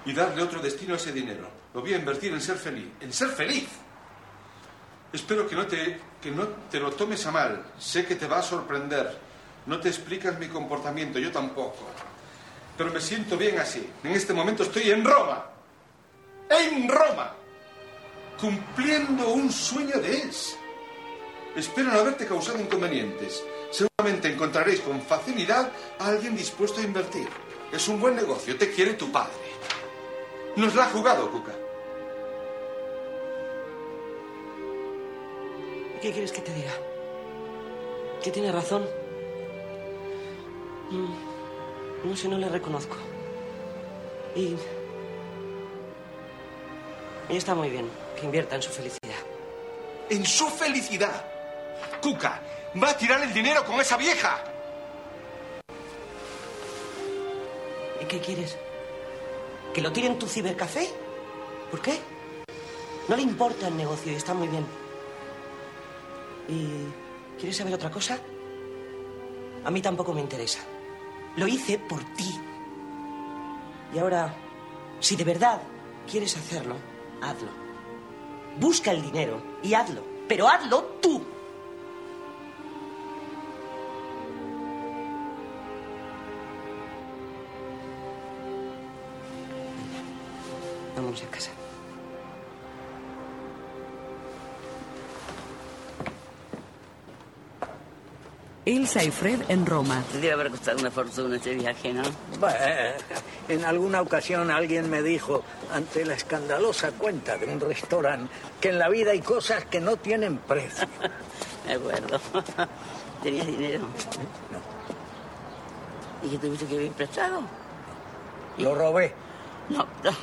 y darle otro destino a ese dinero. Lo voy a invertir en ser feliz. ¡En ser feliz! Espero que no te, que no te lo tomes a mal. Sé que te va a sorprender. No te explicas mi comportamiento, yo tampoco. Pero me siento bien así. En este momento estoy en Roma. ¡En Roma! Cumpliendo un sueño de Es. Espero no haberte causado inconvenientes. Seguramente encontraréis con facilidad a alguien dispuesto a invertir. Es un buen negocio, te quiere tu padre. Nos la ha jugado, Cuca. ¿Qué quieres que te diga? Que tiene razón. Mm, No sé, no le reconozco. Y... Y está muy bien que invierta en su felicidad. En su felicidad. Cuca, va a tirar el dinero con esa vieja. ¿Y qué quieres? ¿Que lo tire en tu cibercafé? ¿Por qué? No le importa el negocio y está muy bien. ¿Y quieres saber otra cosa? A mí tampoco me interesa. Lo hice por ti. Y ahora, si de verdad quieres hacerlo, hazlo. Busca el dinero y hazlo. Pero hazlo tú. Vamos a casa. Elsa y Fred en Roma. Te debe haber costado una fortuna este viaje, ¿no? Bueno, en alguna ocasión alguien me dijo, ante la escandalosa cuenta de un restaurante, que en la vida hay cosas que no tienen precio. (laughs) Me acuerdo. (laughs) ¿Tenías dinero? No. ¿Y que tuviste que vivir prestado? Lo robé. No, no. (laughs)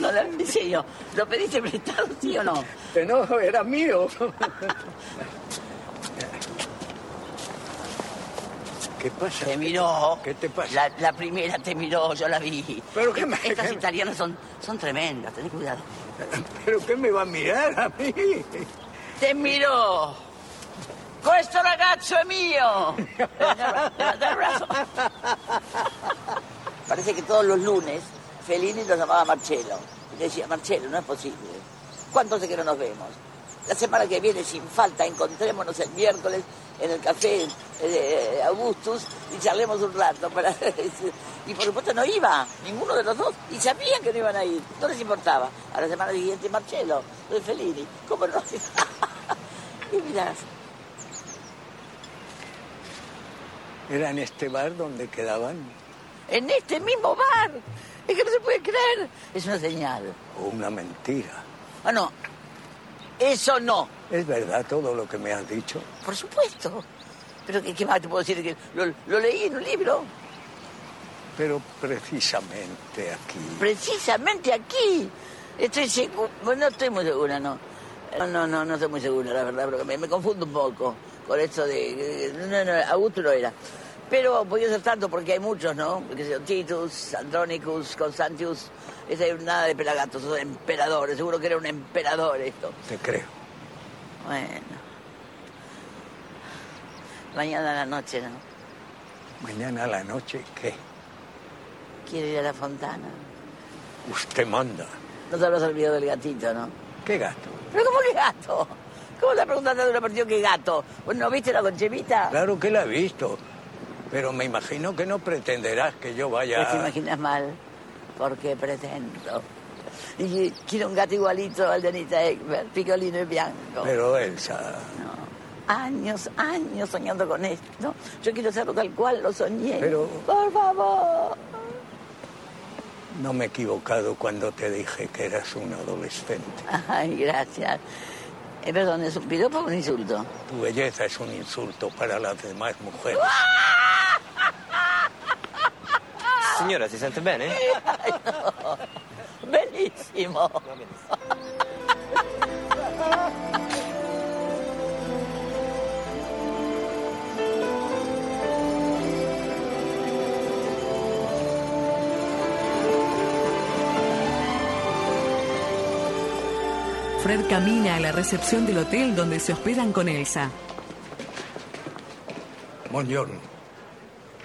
No, no, en serio. ¿Lo pediste prestado, sí o no? Que no, era mío. ¿Qué pasa? Te miró. ¿Qué te pasa? La, la primera te miró, yo la vi. ¿Pero qué me- Estas qué- italianas son, son tremendas, ten cuidado. ¿Pero qué me va a mirar a mí? Te mirò! Questo ragazzo è mio! Parece que todos los lunes Fellini lo llamaba Marcelo. Y le decía, Marcelo, no es posible. ¿Cuánto hace que no nos vemos? La semana que viene, sin falta, encontrémonos el miércoles en el café eh, Augustus y charlemos un rato. Para... (laughs) y por supuesto no iba, ninguno de los dos. Y sabían que no iban a ir, no les importaba. A la semana siguiente, Marcelo, de Fellini. ¿Cómo no? (laughs) y mirás, Era en este bar donde quedaban. en este mismo bar. Es que no se puede creer. Es una señal. O una mentira. Ah, no. Eso no. ¿Es verdad todo lo que me has dicho? Por supuesto. Pero ¿qué, qué más te puedo decir? Que lo, lo leí en un libro. Pero precisamente aquí. Precisamente aquí. Estoy segura. Bueno, no estoy muy segura, no. No, no, no, no estoy muy segura, la verdad, porque me, me confundo un poco con esto de. No, no, Augusto no era. Pero podía ser tanto porque hay muchos, ¿no? Titus, Andronicus, Constantius. Ese es nada de pelagatos, son emperadores. Seguro que era un emperador esto. Te creo. Bueno. Mañana a la noche, ¿no? Mañana a la noche, ¿qué? Quiero ir a la fontana. Usted manda. No te habrás olvidado del gatito, ¿no? ¿Qué gato? ¿Pero cómo que gato? ¿Cómo te preguntaste de una partido qué gato? ¿Vos no viste la conchevita? Claro que la he visto. Pero me imagino que no pretenderás que yo vaya... Te imaginas mal, porque pretendo. Y quiero un gato igualito al de Anita Ekberg, picolino y bianco. Pero Elsa... Años, años soñando con esto. Yo quiero hacerlo tal cual lo soñé. Pero- Por favor. No me he equivocado cuando te dije que eras un adolescente. Ay, gracias. Eh, perdón, ¿es un piropo o un insulto? Tu belleza es un insulto para las demás mujeres. Signora, si sente bene? (laughs) No. Benissimo. Fred camina a la recepción del hotel donde se hospedan con Elsa. Buongiorno.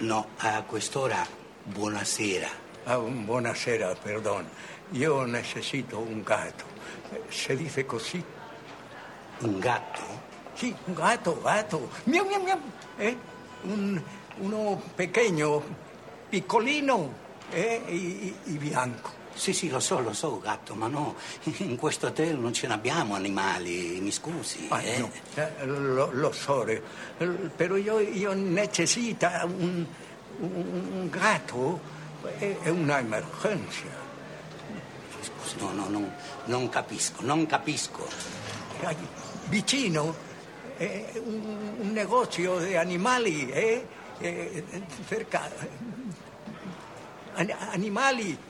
No, a quest'ora buonasera. Ah, buonasera, perdón. Yo necesito un gato. ¿Se dice così? Un gatto? Sí, un gato, gato. Miau, miau, miau. ¿Eh? Un, uno pequeño, piccolino eh? y, y- y bianco. Sì, sì, lo so, lo so, gatto, ma no, (laughs) in questo hotel non ce ne abbiamo animali, mi scusi. Ah, eh? no, eh, lo, lo so, eh, pero yo, yo necesito un, un, gato. È, è una emergenza. Scusi, no, no, no, non capisco, non capisco. Vicino eh, un, un negozio di animali, eh, eh, cerca. An- animali.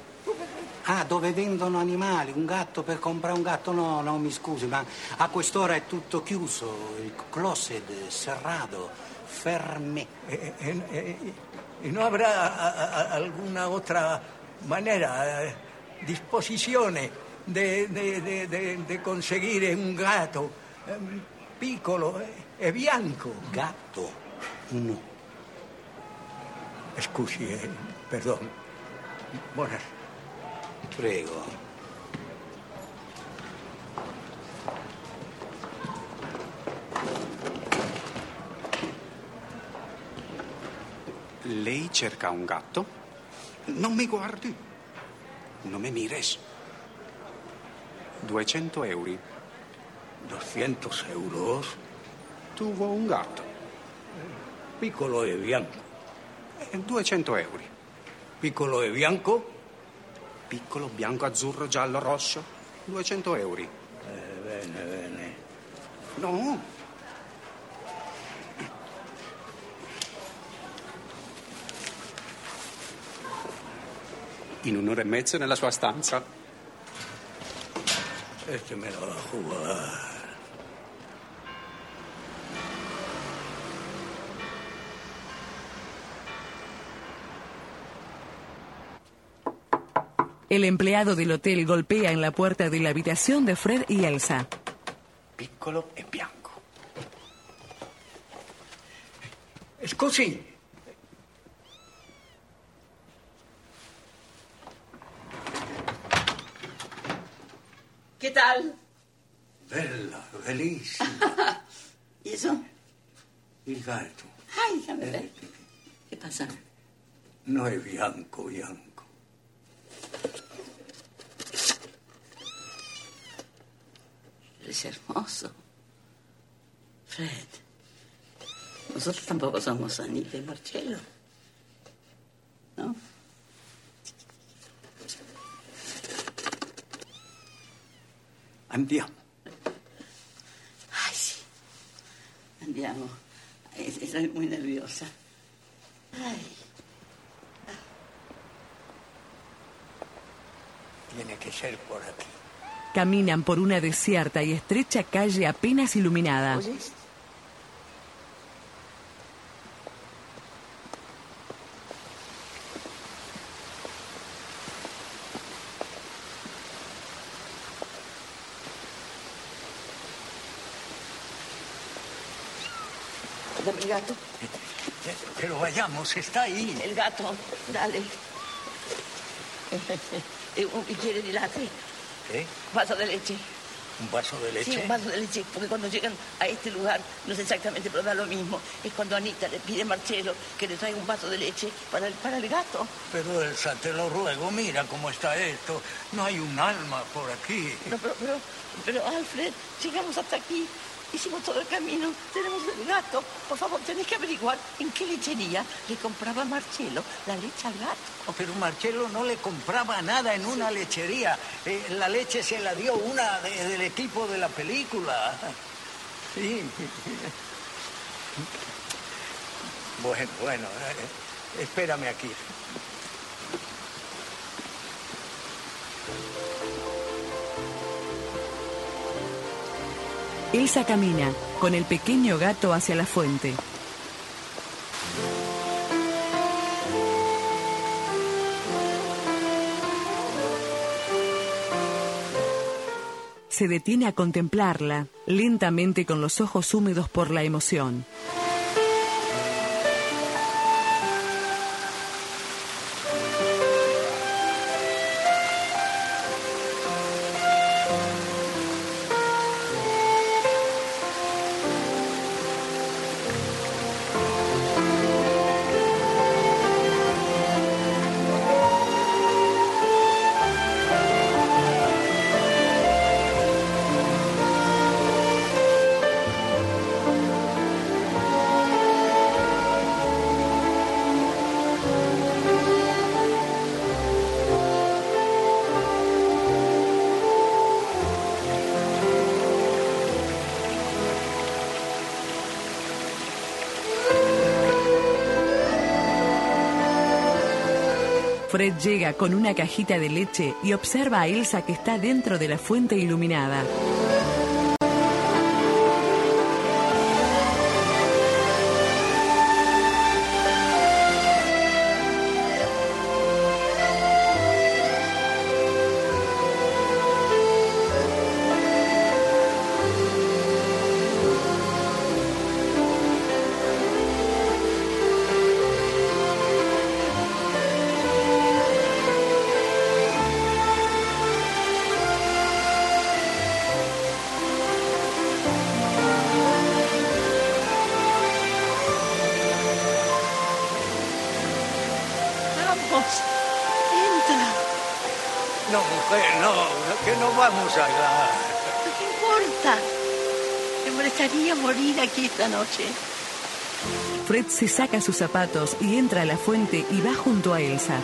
Ah, dove vendono animali, un gatto per comprare un gatto? No, no, mi scusi, ma a quest'ora è tutto chiuso, il closet serrato, ferme. Eh, eh, ¿Y no habrá a- a- a- alguna otra manera, eh, disposizione de, de- de- de- de conseguire un gatto eh, piccolo eh, e bianco? Gatto? No. Scusi, eh, perdon. Buonas. Prego. Lei cerca un gatto? Non mi guardi. Non mi mires. 200 euro. 200 euros? Tu vuoi un gatto? Piccolo e bianco. 200 euro. Piccolo e bianco? Piccolo, bianco, azzurro, giallo, rosso. 200 euro. Eh, bene, bene. No. In un'ora e mezzo nella sua stanza. Este me lo va a jugar. El empleado del hotel golpea en la puerta de la habitación de Fred y Elsa. Piccolo e bianco. Scusi. ¿Qué tal? Bella, bellissima. (laughs) ¿Y eso? Il gatto. Ay, déjame ver. ¿Qué pasa? No è bianco, bianco. Es hermoso. Fred. Nosotros tampoco somos Anita y Marcello. ¿No? Andiamo. Ay, sí. Andiamo. Es- Estoy muy nerviosa. Ay. Tiene que ser por aquí. Caminan por una desierta y estrecha calle apenas iluminada. ¿Oyes? Dame el gato. Pero vayamos, está ahí. El gato, dale. (laughs) ¿Y quiere dilate? ¿Eh? Vaso de leche. ¿Un vaso de leche? Sí, un vaso de leche, porque cuando llegan a este lugar, no sé exactamente, pero da lo mismo. Es cuando Anita le pide a Marcelo que le traiga un vaso de leche para el, para el gato. Pero Elsa, te lo ruego, mira cómo está esto. No hay un alma por aquí. No, pero, pero, pero, Alfred, llegamos hasta aquí. Hicimos todo el camino, tenemos el gato. Por favor, tenés que averiguar en qué lechería le compraba Marcelo la leche al gato. Oh, pero Marcelo no le compraba nada en una lechería. Eh, la leche se la dio una de- del equipo de la película. (laughs) Sí. (laughs) Bueno, bueno, eh, espérame aquí. Elsa camina con el pequeño gato hacia la fuente. Se detiene a contemplarla, lentamente con los ojos húmedos por la emoción. Fred llega con una cajita de leche y observa a Elsa que está dentro de la fuente iluminada. Noche. Fred se saca sus zapatos y entra a la fuente y va junto a Elsa.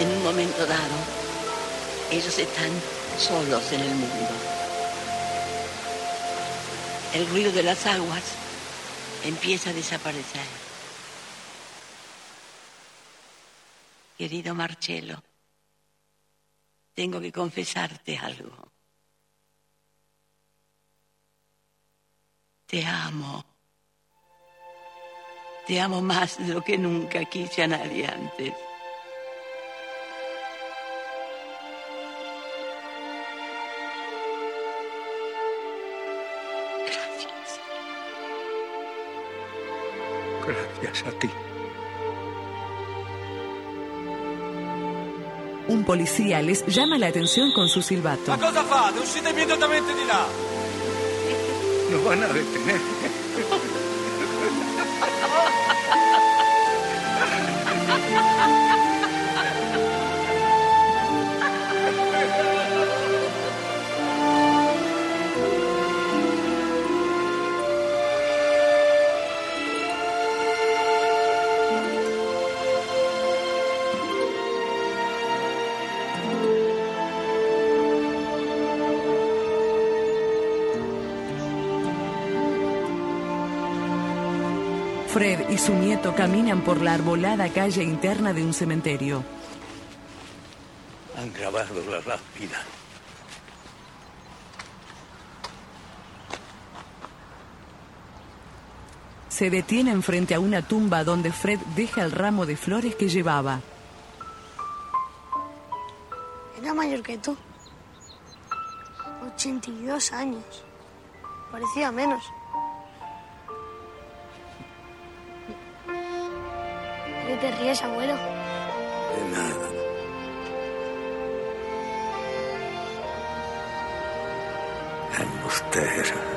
En un momento dado, ellos están solos en el mundo. El ruido de las aguas empieza a desaparecer. Querido Marcelo, tengo que confesarte algo. Te amo. Te amo más de lo que nunca quise a nadie antes. Gracias a ti. Un policía les llama la atención con su silbato. Ma cosa fate? Uscite immediatamente di là! Nos van a detener. (laughs) Fred y su nieto caminan por la arbolada calle interna de un cementerio. Han grabado la lápida. Se detienen frente a una tumba donde Fred deja el ramo de flores que llevaba. Era mayor que tú. 82 años. Parecía menos. Qué te ríes, abuelo? De nada. Embustero.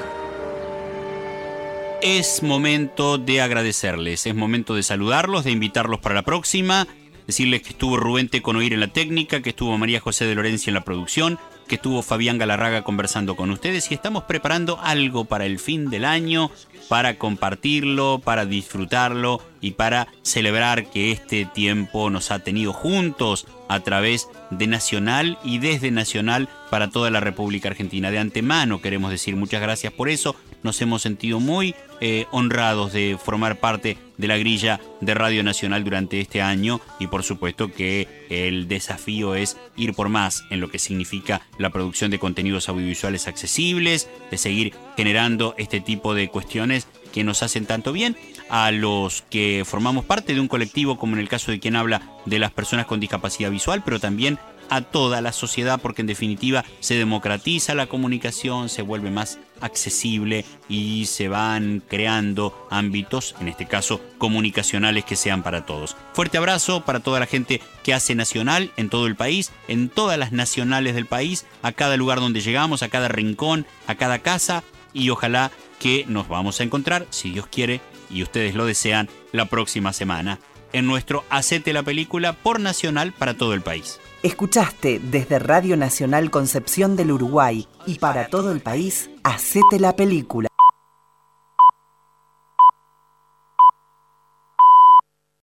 Es momento de agradecerles, es momento de saludarlos, de invitarlos para la próxima, decirles que estuvo Rubén Teconoir en la técnica, que estuvo María José de Lorencia en la producción, que estuvo Fabián Galarraga conversando con ustedes y estamos preparando algo para el fin del año, para compartirlo, para disfrutarlo y para celebrar que este tiempo nos ha tenido juntos a través de Nacional y desde Nacional para toda la República Argentina. De antemano queremos decir muchas gracias por eso. Nos hemos sentido muy eh, honrados de formar parte de la grilla de Radio Nacional durante este año y por supuesto que el desafío es ir por más en lo que significa la producción de contenidos audiovisuales accesibles, de seguir generando este tipo de cuestiones que nos hacen tanto bien a los que formamos parte de un colectivo, como en el caso de quien habla de las personas con discapacidad visual, pero también a toda la sociedad, porque en definitiva se democratiza la comunicación, se vuelve más accesible y se van creando ámbitos, en este caso comunicacionales, que sean para todos. Fuerte abrazo para toda la gente que hace nacional en todo el país, en todas las nacionales del país, a cada lugar donde llegamos, a cada rincón, a cada casa y ojalá que nos vamos a encontrar, si Dios quiere y ustedes lo desean, la próxima semana en nuestro Hacete la Película por Nacional para todo el país. Escuchaste desde Radio Nacional Concepción del Uruguay y para todo el país, Hacete la Película.